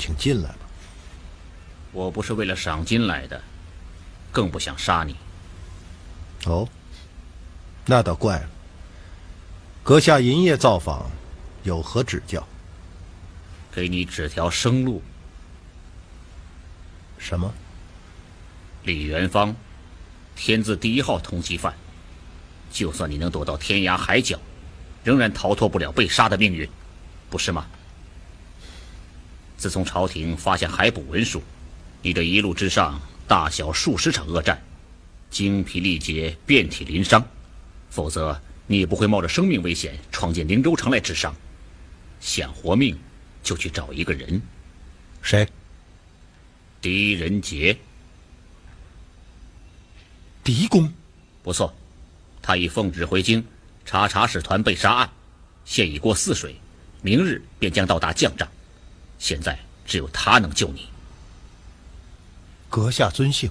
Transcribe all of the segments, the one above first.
请进来吧。我不是为了赏金来的，更不想杀你。哦，那倒怪了。阁下银夜造访，有何指教？给你指条生路。什么？李元芳，天字第一号通缉犯。就算你能躲到天涯海角，仍然逃脱不了被杀的命运。不是吗？自从朝廷发现海捕文书，你这一路之上大小数十场恶战，精疲力竭，遍体鳞伤。否则，你也不会冒着生命危险闯进灵州城来治伤。想活命，就去找一个人。谁？狄仁杰。狄公。不错，他已奉旨回京查查使团被杀案，现已过泗水。明日便将到达将帐，现在只有他能救你。阁下尊姓？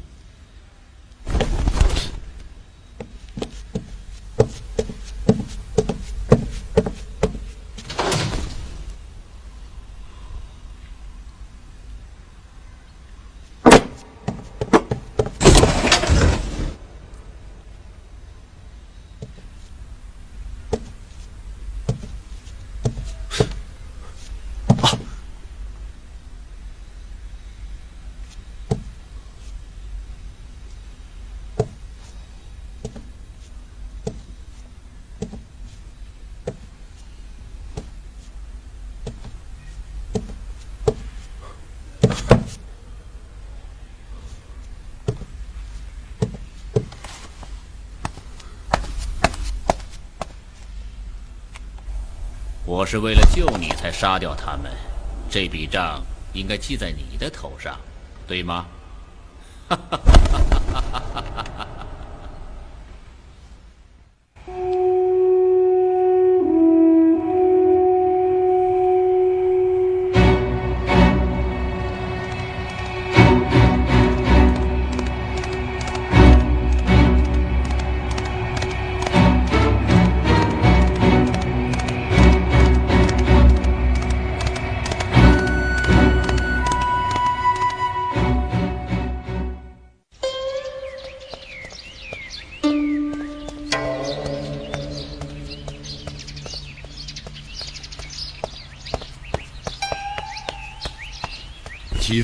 我是为了救你才杀掉他们，这笔账应该记在你的头上，对吗？哈哈哈哈哈哈！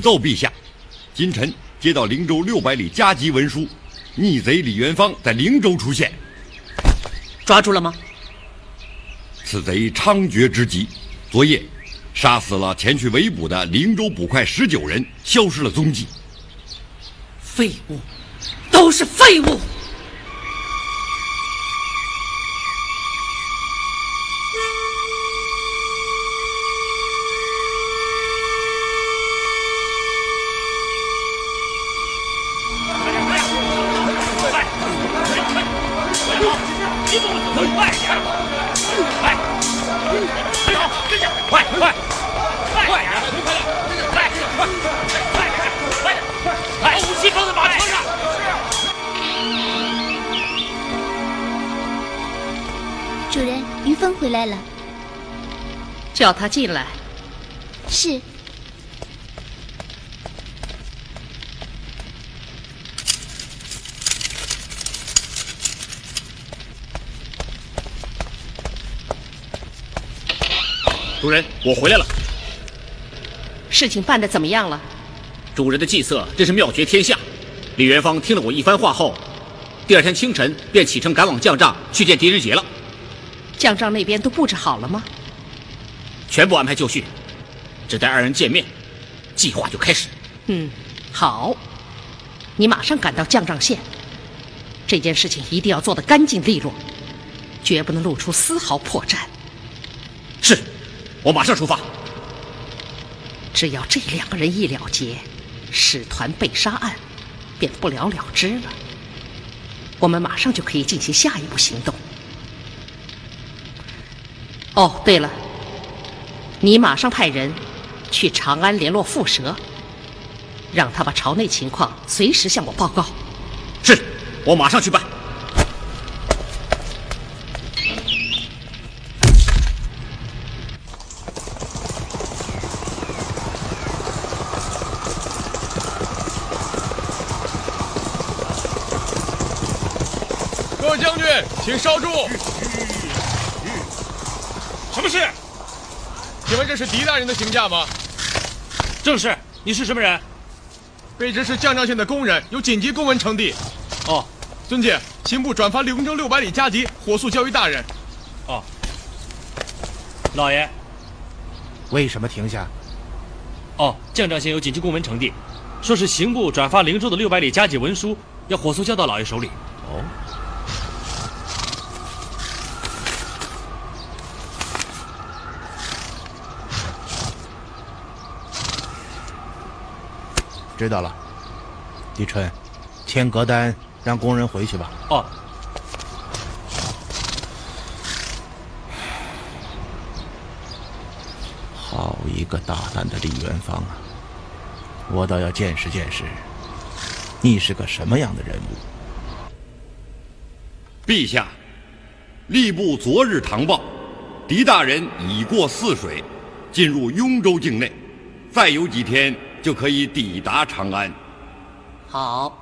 奏陛下，今晨接到灵州六百里加急文书，逆贼李元芳在灵州出现，抓住了吗？此贼猖獗之极，昨夜杀死了前去围捕的灵州捕快十九人，消失了踪迹。废物，都是废物！主人，于峰回来了。叫他进来。是。主人，我回来了。事情办得怎么样了？主人的计策真是妙绝天下。李元芳听了我一番话后，第二天清晨便启程赶往将帐去见狄仁杰了。将帐那边都布置好了吗？全部安排就绪，只待二人见面，计划就开始。嗯，好，你马上赶到将帐县。这件事情一定要做得干净利落，绝不能露出丝毫破绽。是，我马上出发。只要这两个人一了结，使团被杀案便不了了之了。我们马上就可以进行下一步行动。哦，对了，你马上派人去长安联络蝮蛇，让他把朝内情况随时向我报告。是，我马上去办。各位将军请稍住。什么事？请问这是狄大人的行驾吗？正是。你是什么人？卑职是降章县的工人，有紧急公文呈递。哦，尊敬，刑部转发灵州六百里加急，火速交于大人。哦，老爷，为什么停下？哦，降章县有紧急公文呈递，说是刑部转发灵州的六百里加急文书，要火速交到老爷手里。哦。知道了，李春，签格单，让工人回去吧。哦。好一个大胆的李元芳啊！我倒要见识见识，你是个什么样的人物。陛下，吏部昨日唐报，狄大人已过泗水，进入雍州境内，再有几天。就可以抵达长安。好，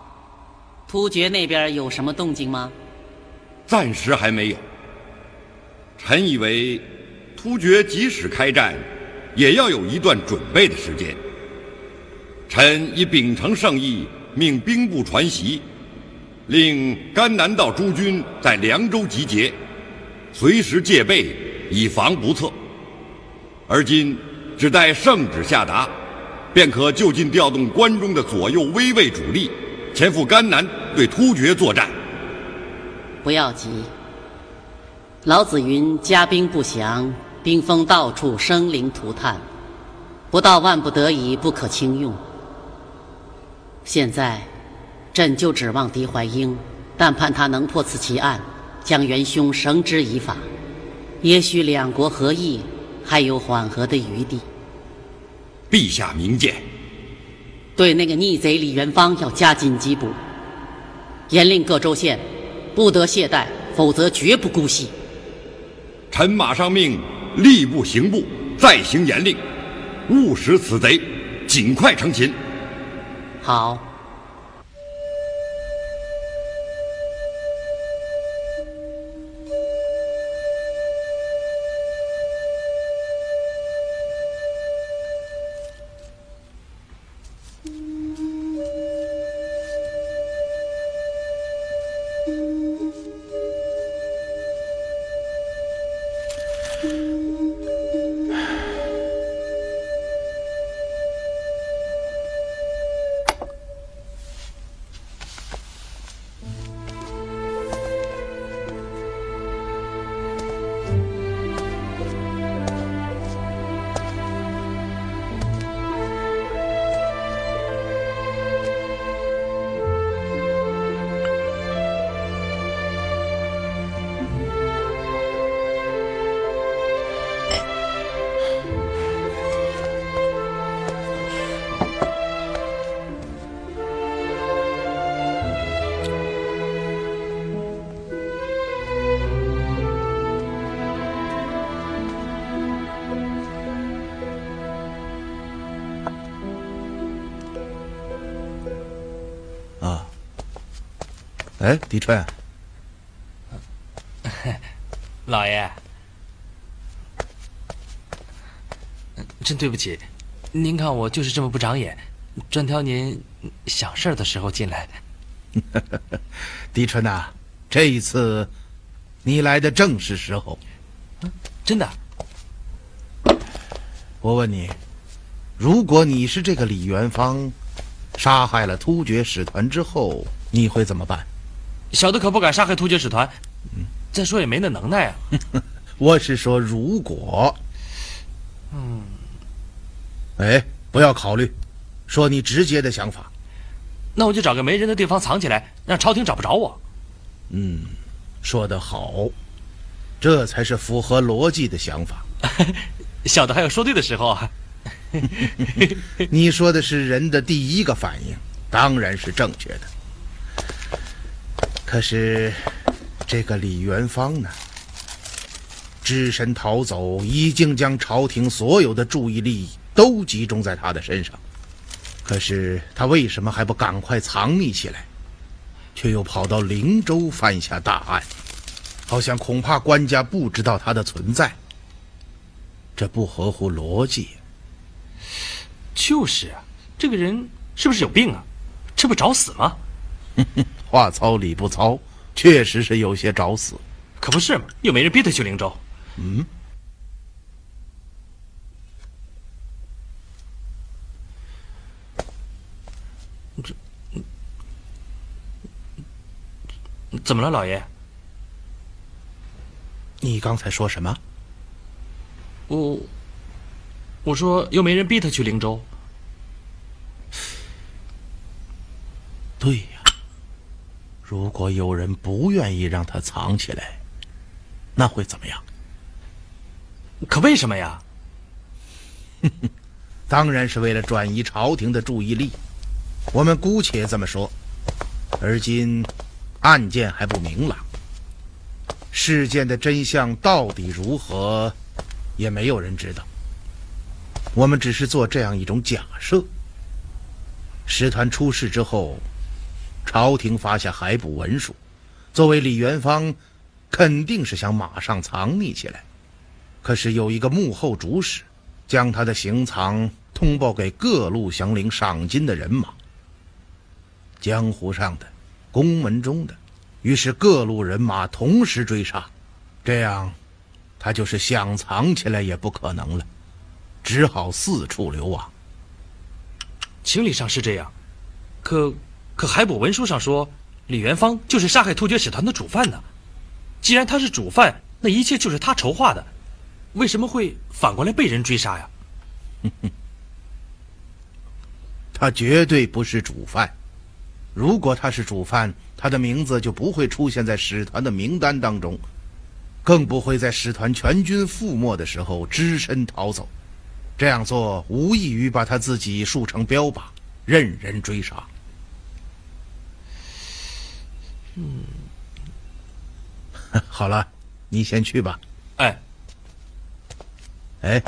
突厥那边有什么动静吗？暂时还没有。臣以为，突厥即使开战，也要有一段准备的时间。臣已秉承圣意，命兵部传檄，令甘南道诸军在凉州集结，随时戒备，以防不测。而今只待圣旨下达。便可就近调动关中的左右威卫主力，前赴甘南对突厥作战。不要急，老子云：“家兵不详，兵锋到处生灵涂炭，不到万不得已，不可轻用。”现在，朕就指望狄怀英，但盼他能破此奇案，将元凶绳之以法，也许两国合议还有缓和的余地。陛下明鉴，对那个逆贼李元芳要加紧缉捕，严令各州县不得懈怠，否则绝不姑息。臣马上命吏部、刑部再行严令，务使此贼尽快成擒。好。哎，狄春，老爷，真对不起，您看我就是这么不长眼，专挑您想事儿的时候进来。狄春呐，这一次你来的正是时候。真的？我问你，如果你是这个李元芳，杀害了突厥使团之后，你会怎么办？小的可不敢杀害突厥使团，再说也没那能耐啊。我是说，如果，嗯，哎，不要考虑，说你直接的想法。那我就找个没人的地方藏起来，让朝廷找不着我。嗯，说得好，这才是符合逻辑的想法。小的还有说对的时候啊。你说的是人的第一个反应，当然是正确的。可是，这个李元芳呢？只身逃走，已经将朝廷所有的注意力都集中在他的身上。可是他为什么还不赶快藏匿起来，却又跑到灵州犯下大案？好像恐怕官家不知道他的存在，这不合乎逻辑。就是啊，这个人是不是有病啊？这不找死吗？话糙理不糙，确实是有些找死。可不是嘛，又没人逼他去灵州。嗯。这，怎么了，老爷？你刚才说什么？我，我说又没人逼他去灵州。对呀，如果有人不愿意让他藏起来，那会怎么样？可为什么呀？当然是为了转移朝廷的注意力。我们姑且这么说。而今案件还不明朗。事件的真相到底如何，也没有人知道。我们只是做这样一种假设：师团出事之后，朝廷发下海捕文书，作为李元芳，肯定是想马上藏匿起来。可是有一个幕后主使，将他的行藏通报给各路降领赏金的人马，江湖上的，宫门中的。于是各路人马同时追杀，这样，他就是想藏起来也不可能了，只好四处流亡。情理上是这样，可可海捕文书上说李元芳就是杀害突厥使团的主犯呢。既然他是主犯，那一切就是他筹划的，为什么会反过来被人追杀呀？哼 哼他绝对不是主犯，如果他是主犯。他的名字就不会出现在使团的名单当中，更不会在使团全军覆没的时候只身逃走。这样做无异于把他自己树成标靶，任人追杀。嗯，好了，你先去吧。哎，哎。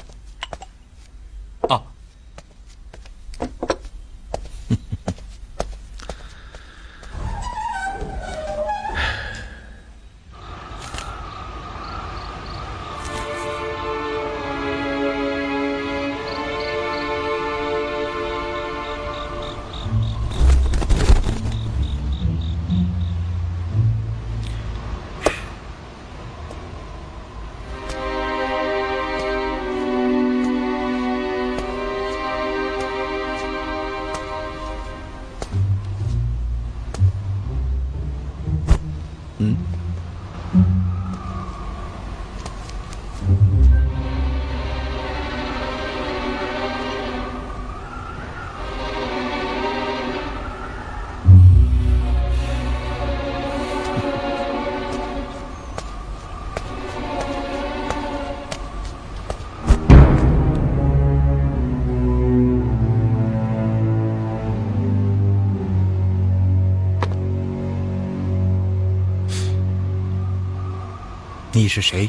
你是谁？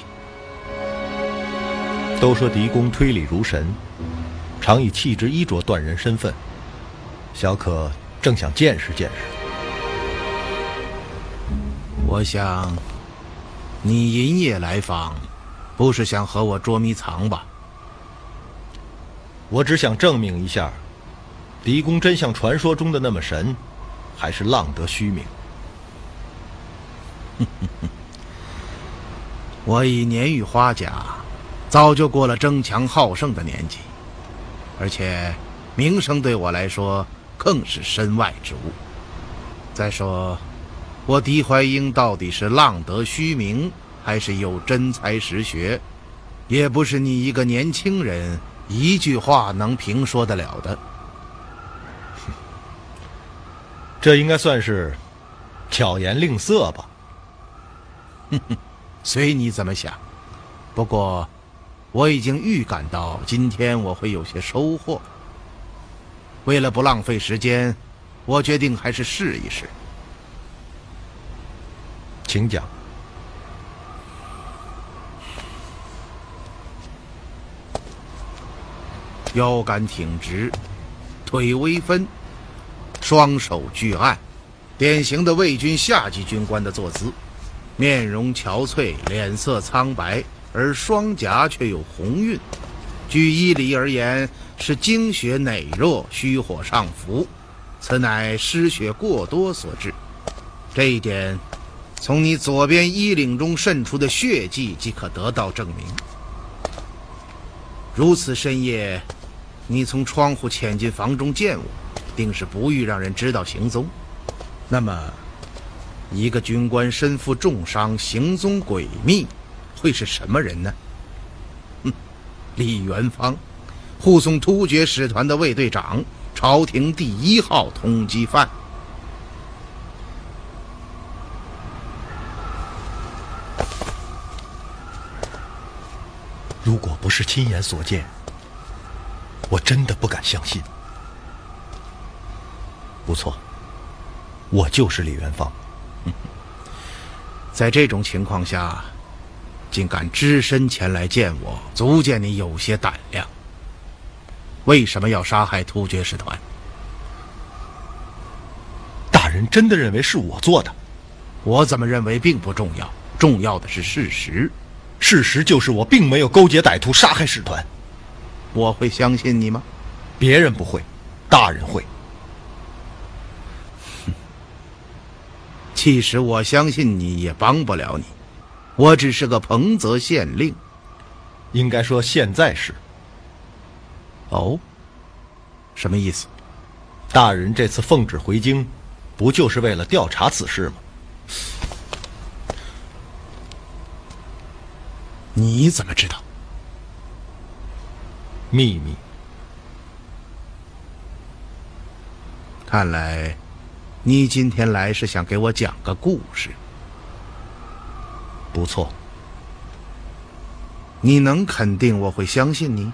都说狄公推理如神，常以气质衣着断人身份。小可正想见识见识。我想，你银夜来访，不是想和我捉迷藏吧？我只想证明一下，狄公真像传说中的那么神，还是浪得虚名。我已年逾花甲，早就过了争强好胜的年纪，而且名声对我来说更是身外之物。再说，我狄怀英到底是浪得虚名，还是有真才实学，也不是你一个年轻人一句话能评说得了的。这应该算是巧言令色吧。随你怎么想，不过我已经预感到今天我会有些收获。为了不浪费时间，我决定还是试一试。请讲。腰杆挺直，腿微分，双手举案，典型的魏军下级军官的坐姿。面容憔悴，脸色苍白，而双颊却有红晕。据医理而言，是精血馁弱，虚火上浮，此乃失血过多所致。这一点，从你左边衣领中渗出的血迹即可得到证明。如此深夜，你从窗户潜进房中见我，定是不欲让人知道行踪。那么，一个军官身负重伤，行踪诡秘，会是什么人呢？哼，李元芳，护送突厥使团的卫队长，朝廷第一号通缉犯。如果不是亲眼所见，我真的不敢相信。不错，我就是李元芳。在这种情况下，竟敢只身前来见我，足见你有些胆量。为什么要杀害突厥使团？大人真的认为是我做的？我怎么认为并不重要，重要的是事实。事实就是我并没有勾结歹徒杀害使团。我会相信你吗？别人不会，大人会。其实我相信你也帮不了你，我只是个彭泽县令。应该说现在是。哦，什么意思？大人这次奉旨回京，不就是为了调查此事吗？你怎么知道？秘密。看来，你今天来是想给我讲个故事。不错。你能肯定我会相信你？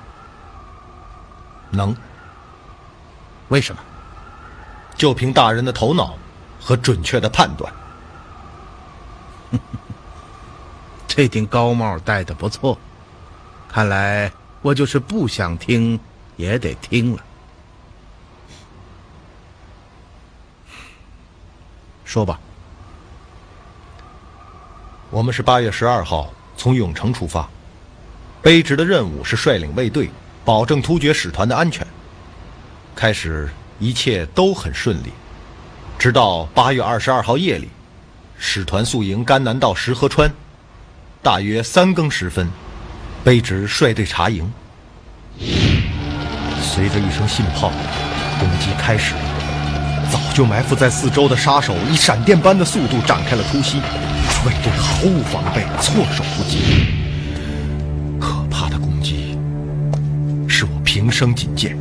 能。为什么？就凭大人的头脑和准确的判断。这顶高帽戴的不错，看来我就是不想听也得听了。说吧，我们是八月十二号从永城出发，卑职的任务是率领卫队，保证突厥使团的安全。开始一切都很顺利，直到八月二十二号夜里，使团宿营甘南道石河川。大约三更时分，卑职率队查营。随着一声信炮，攻击开始了。就埋伏在四周的杀手以闪电般的速度展开了突袭，卫队毫无防备，措手不及。可怕的攻击，使我平生仅见。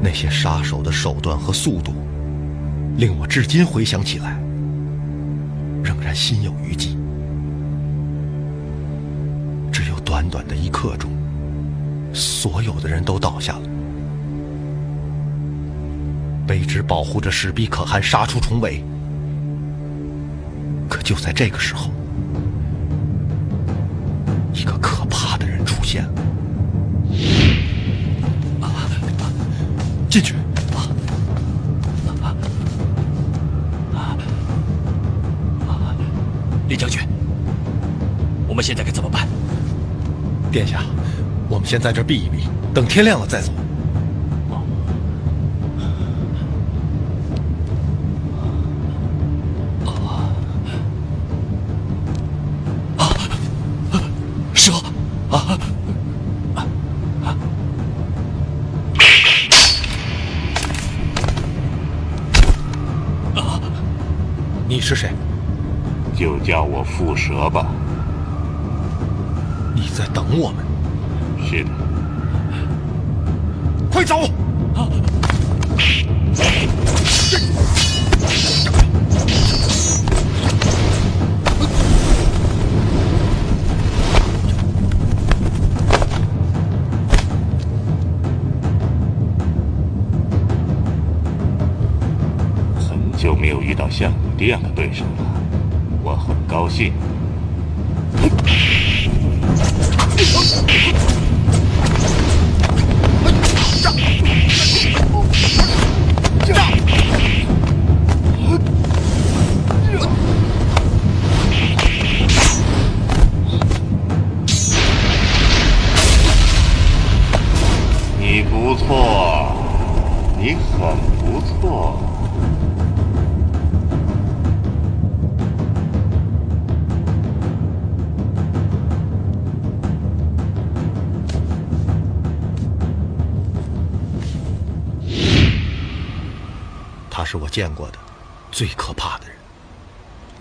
那些杀手的手段和速度，令我至今回想起来。仍然心有余悸。只有短短的一刻钟，所有的人都倒下了。卑职保护着史毕可汗杀出重围，可就在这个时候，一个可怕的人出现了。进去。啊啊啊啊李将军，我们现在该怎么办？殿下，我们先在这避一避，等天亮了再走。像你这样的对手我很高兴。你不错你很不错。是我见过的最可怕的人。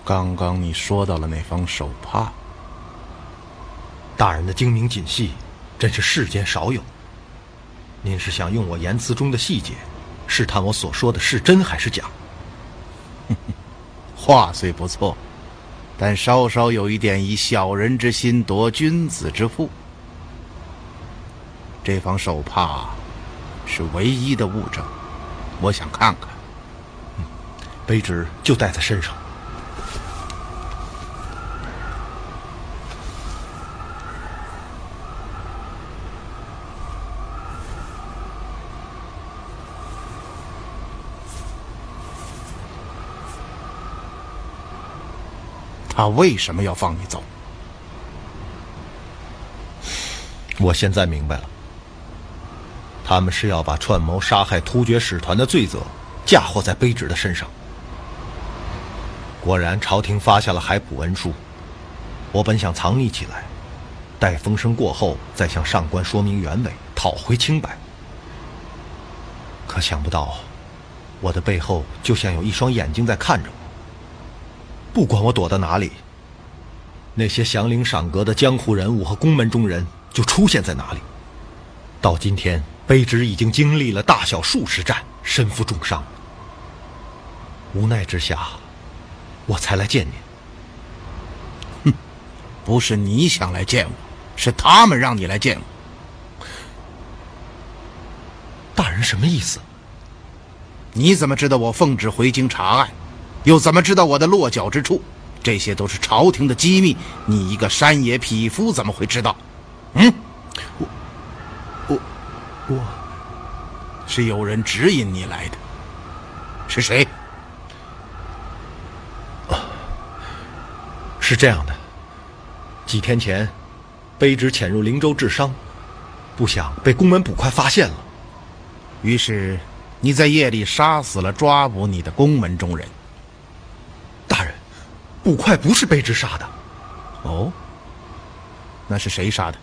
刚刚你说到了那方手帕，大人的精明谨细，真是世间少有。您是想用我言辞中的细节，试探我所说的是真还是假？话虽不错，但稍稍有一点以小人之心夺君子之腹。这方手帕是唯一的物证，我想看看。卑职就带在身上。他为什么要放你走？我现在明白了，他们是要把串谋杀害突厥使团的罪责嫁祸在卑职的身上。果然，朝廷发下了海捕文书，我本想藏匿起来，待风声过后再向上官说明原委，讨回清白。可想不到，我的背后就像有一双眼睛在看着我。不管我躲到哪里，那些降临赏格的江湖人物和宫门中人就出现在哪里。到今天，卑职已经经历了大小数十战，身负重伤，无奈之下，我才来见你。哼，不是你想来见我，是他们让你来见我。大人什么意思？你怎么知道我奉旨回京查案？又怎么知道我的落脚之处？这些都是朝廷的机密，你一个山野匹夫怎么会知道？嗯，我我我，是有人指引你来的，是谁？是这样的，几天前，卑职潜入灵州治伤，不想被宫门捕快发现了，于是你在夜里杀死了抓捕你的宫门中人。大人，捕快不是卑职杀的。哦，那是谁杀的？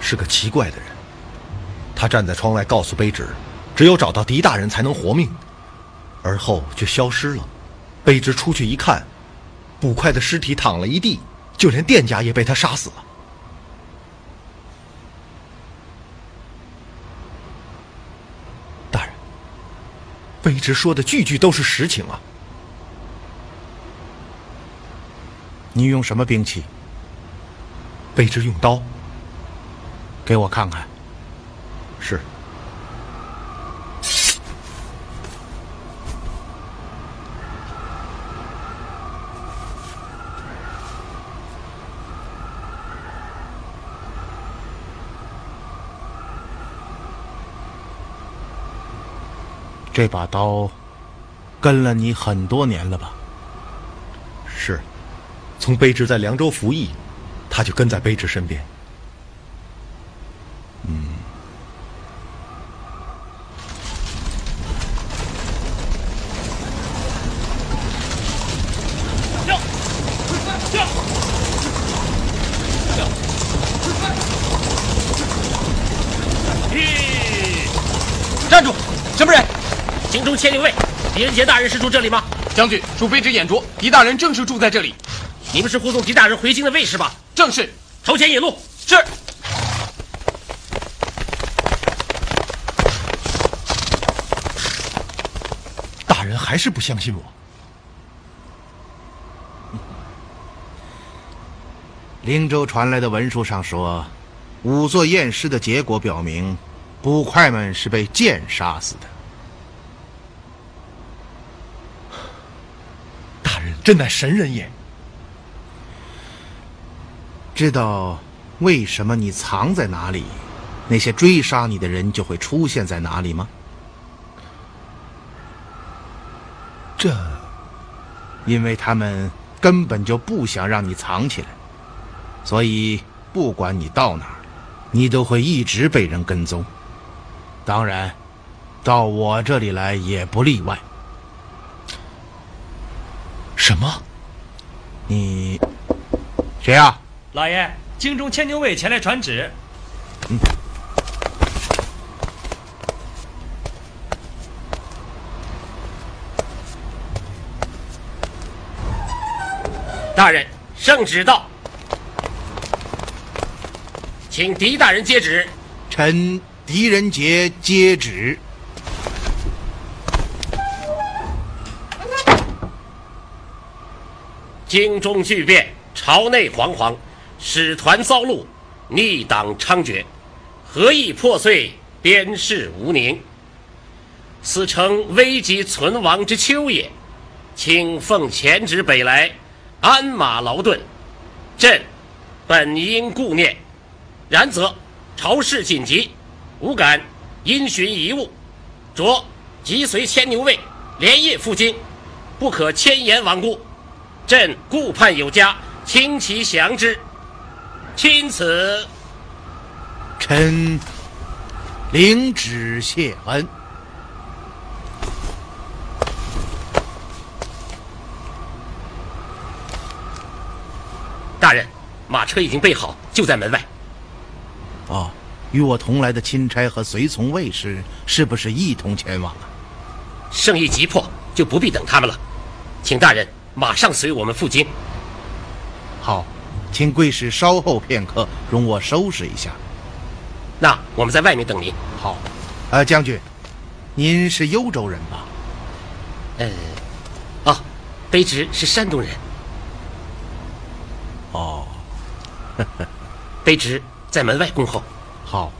是个奇怪的人。他站在窗外告诉卑职，只有找到狄大人才能活命，而后就消失了。卑职出去一看。捕快的尸体躺了一地，就连店家也被他杀死了。大人，卑职说的句句都是实情啊！你用什么兵器？卑职用刀。给我看看。是。这把刀跟了你很多年了吧？是，从卑职在凉州服役，他就跟在卑职身边。站住！什么人？京中千里卫，狄仁杰大人是住这里吗？将军，恕卑职眼拙，狄大人正是住在这里。你们是护送狄大人回京的卫士吧？正是。头前引路。是。大人还是不相信我。灵州传来的文书上说，仵作验尸的结果表明，捕快们是被剑杀死的。真乃神人也！知道为什么你藏在哪里，那些追杀你的人就会出现在哪里吗？这，因为他们根本就不想让你藏起来，所以不管你到哪儿，你都会一直被人跟踪。当然，到我这里来也不例外。什么？你谁呀？老爷，京中千牛卫前来传旨。嗯。大人，圣旨到，请狄大人接旨。臣狄仁杰接旨。京中巨变，朝内惶惶，使团遭戮，逆党猖獗，合议破碎，边事无宁。此诚危急存亡之秋也，请奉前旨北来，鞍马劳顿，朕本应顾念，然则朝事紧急，吾敢因循遗物，着即随牵牛卫连夜赴京，不可迁延罔顾。朕顾盼有加，请其降之。钦此。臣领旨谢恩。大人，马车已经备好，就在门外。哦，与我同来的钦差和随从卫士是不是一同前往啊？圣意急迫，就不必等他们了。请大人。马上随我们赴京。好，请贵使稍后片刻，容我收拾一下。那我们在外面等您。好。呃，将军，您是幽州人吧？呃，哦，卑职是山东人。哦，卑职在门外恭候。好。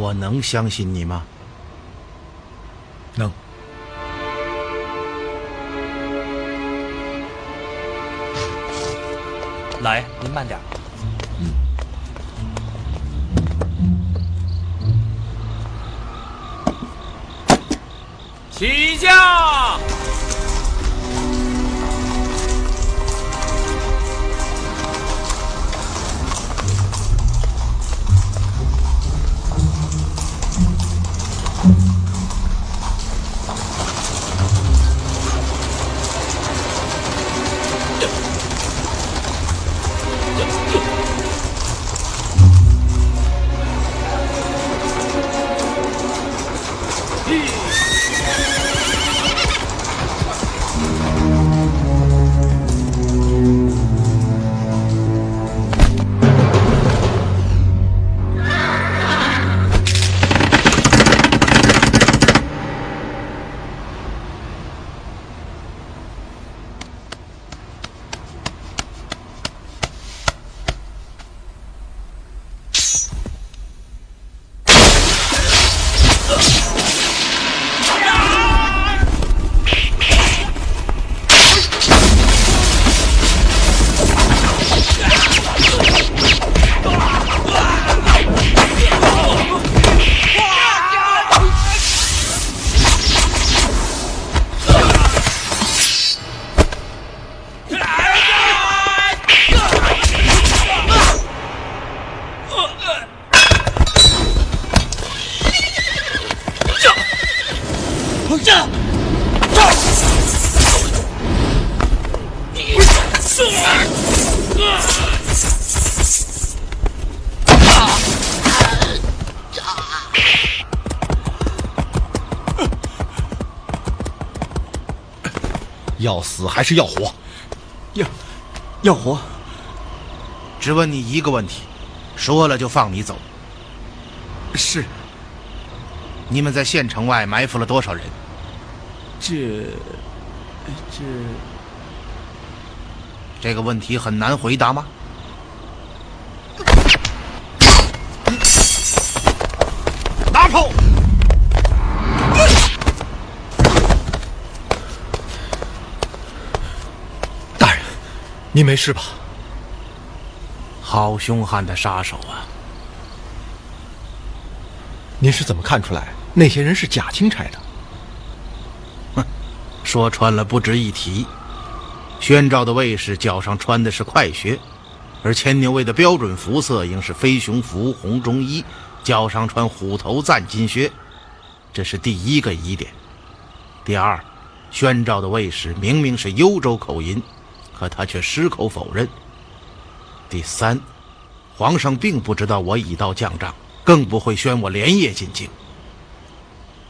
我能相信你吗？能。老爷，您慢点。嗯。起驾！还是要活？要，要活。只问你一个问题，说了就放你走。是。你们在县城外埋伏了多少人？这，这，这个问题很难回答吗？你没事吧？好凶悍的杀手啊！您是怎么看出来那些人是假钦差的？哼，说穿了不值一提。宣召的卫士脚上穿的是快靴，而牵牛卫的标准服色应是飞熊服、红中衣，脚上穿虎头赞金靴。这是第一个疑点。第二，宣召的卫士明明是幽州口音，可他却矢口否认。第三，皇上并不知道我已到将帐，更不会宣我连夜进京。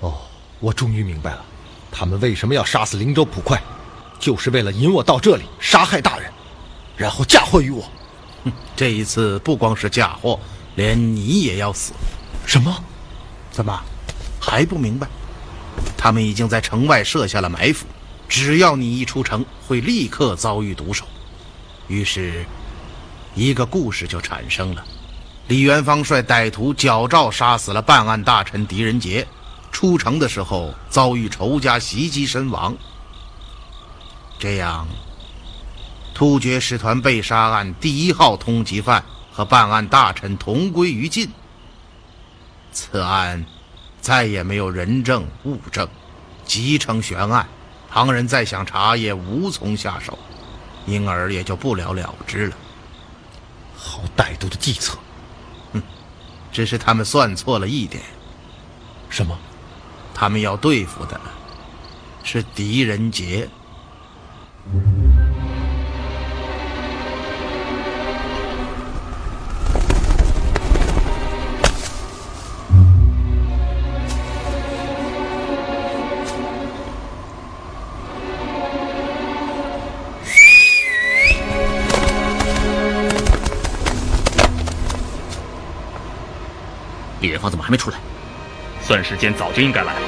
哦，我终于明白了，他们为什么要杀死灵州捕快，就是为了引我到这里杀害大人，然后嫁祸于我。哼，这一次不光是嫁祸，连你也要死。什么？怎么还不明白？他们已经在城外设下了埋伏，只要你一出城，会立刻遭遇毒手。于是，一个故事就产生了：李元芳率歹徒矫诏杀死了办案大臣狄仁杰，出城的时候遭遇仇家袭击身亡。这样，突厥使团被杀案第一号通缉犯和办案大臣同归于尽。此案。再也没有人证物证，即成悬案，旁人再想查也无从下手，因而也就不了了之了。好歹毒的计策，哼！只是他们算错了一点。什么？他们要对付的是狄仁杰。还没出来？算时间早就应该来了。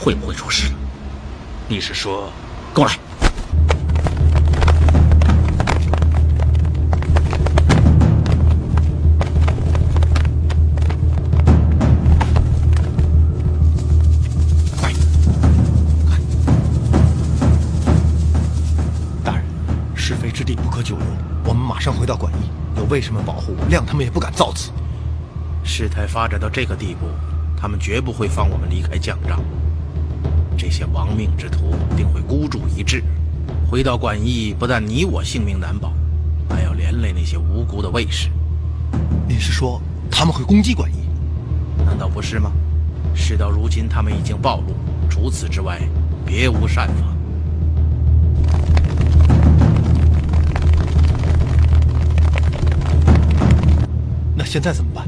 会不会出事？你是说，跟我来。快，快！大人，是非之地不可久留，我们马上回到馆驿。有卫士们保护，谅他们也不敢造次。事态发展到这个地步，他们绝不会放我们离开将帐。这些亡命之徒定会孤注一掷，回到馆驿，不但你我性命难保，还要连累那些无辜的卫士。你是说他们会攻击馆驿？难道不是吗？事到如今，他们已经暴露，除此之外，别无善法。那现在怎么办？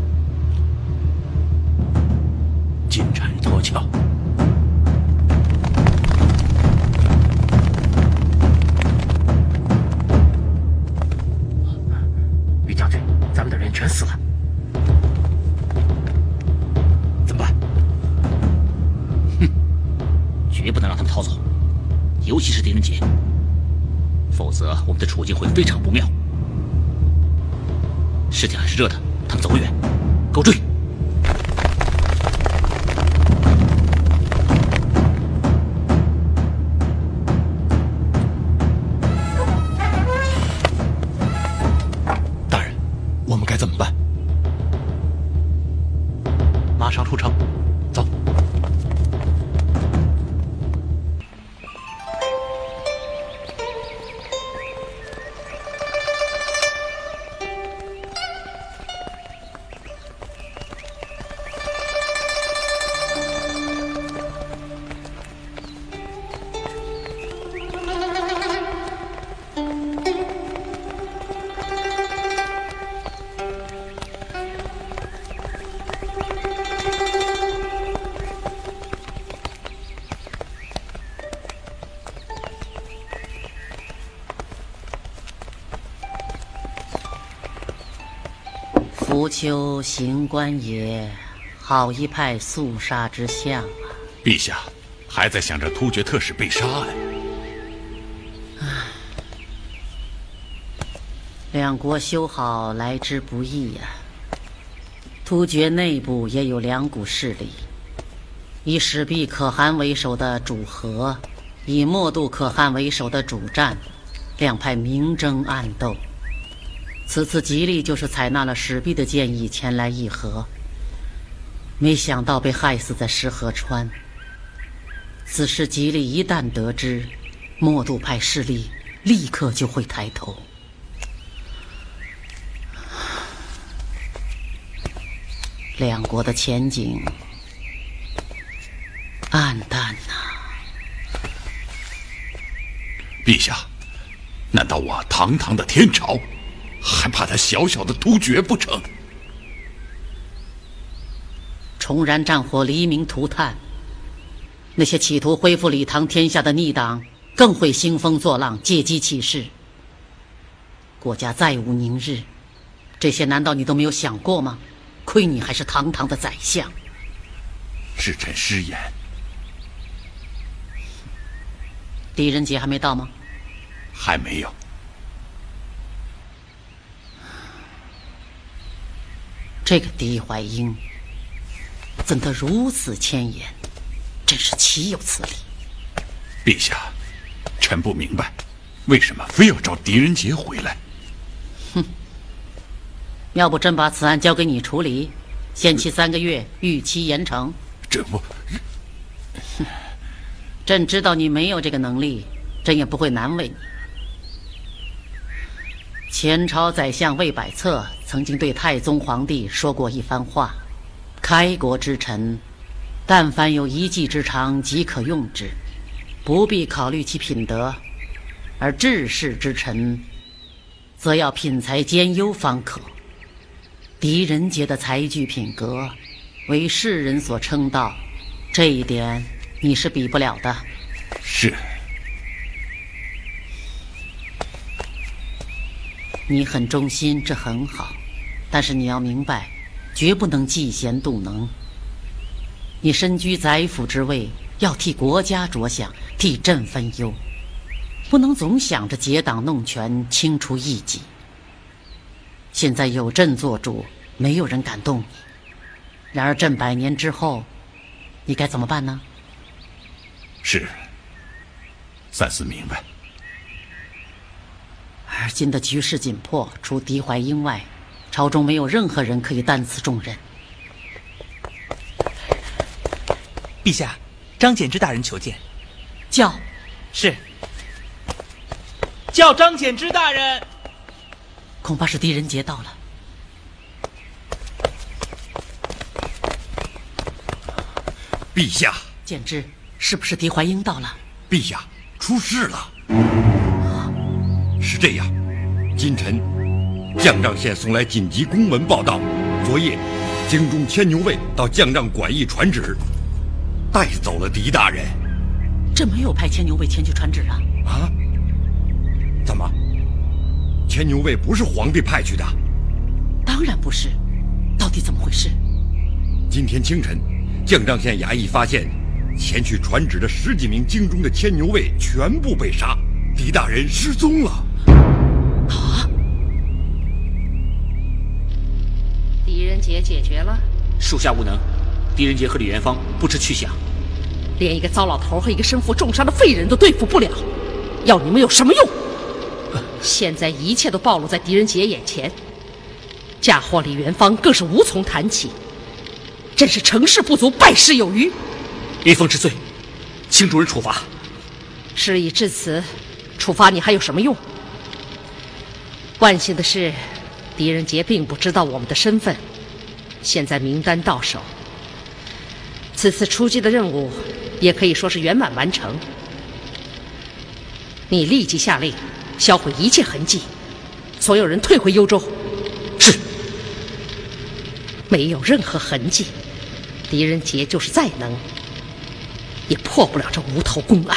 们的处境会非常不妙。尸体还是热的，他们走不远，给我追！秋行官也，好一派肃杀之相啊！陛下，还在想着突厥特使被杀案。两国修好来之不易呀。突厥内部也有两股势力，以始毕可汗为首的主和，以默度可汗为首的主战，两派明争暗斗。此次吉利就是采纳了史弼的建议前来议和，没想到被害死在石河川。此事吉利一旦得知，默度派势力立刻就会抬头。两国的前景暗淡呐、陛下，难道我堂堂的天朝，还怕他小小的突厥不成？重燃战火，黎明涂炭。那些企图恢复李唐天下的逆党，更会兴风作浪，借机起事。国家再无宁日，这些难道你都没有想过吗？亏你还是堂堂的宰相。是臣失言。狄仁杰还没到吗？还没有。这个狄怀英怎得如此千言？真是岂有此理！陛下，臣不明白，为什么非要找狄仁杰回来？哼！要不朕把此案交给你处理，限期三个月，逾期严惩。这不，哼！朕知道你没有这个能力，朕也不会难为你。前朝宰相魏百策曾经对太宗皇帝说过一番话：“开国之臣。”但凡有一技之长，即可用之，不必考虑其品德；而治世之臣，则要品才兼优方可。狄仁杰的才具品格，为世人所称道，这一点你是比不了的。是。你很忠心，这很好，但是你要明白，绝不能嫉贤妒能。你身居宰辅之位，要替国家着想，替朕分忧，不能总想着结党弄权、清除异己。现在有朕做主，没有人敢动你。然而朕百年之后，你该怎么办呢？是，三思明白。而今的局势紧迫，除狄怀英外，朝中没有任何人可以担此重任。陛下，张柬之大人求见。叫。是。叫张柬之大人。恐怕是狄仁杰到了。陛下。简之，是不是狄怀英到了？陛下，出事了。是这样，今晨将帐县送来紧急公文报道，昨夜京中牵牛卫到将帐馆驿传旨。带走了狄大人，朕没有派牵牛卫前去传旨啊！啊？怎么？牵牛卫不是皇帝派去的？当然不是。到底怎么回事？今天清晨，将帐县衙役发现，前去传旨的十几名京中的牵牛卫全部被杀，狄大人失踪了。啊！狄仁杰解决了？属下无能。狄仁杰和李元芳不知去向，连一个糟老头和一个身负重伤的废人都对付不了，要你们有什么用？现在一切都暴露在狄仁杰眼前，嫁祸李元芳更是无从谈起，真是成事不足败事有余。林峰之罪，请主人处罚。事已至此，处罚你还有什么用？万幸的是，狄仁杰并不知道我们的身份，现在名单到手。此次出击的任务，也可以说是圆满完成。你立即下令，销毁一切痕迹，所有人退回幽州。是。没有任何痕迹，狄仁杰就是再能，也破不了这无头公案。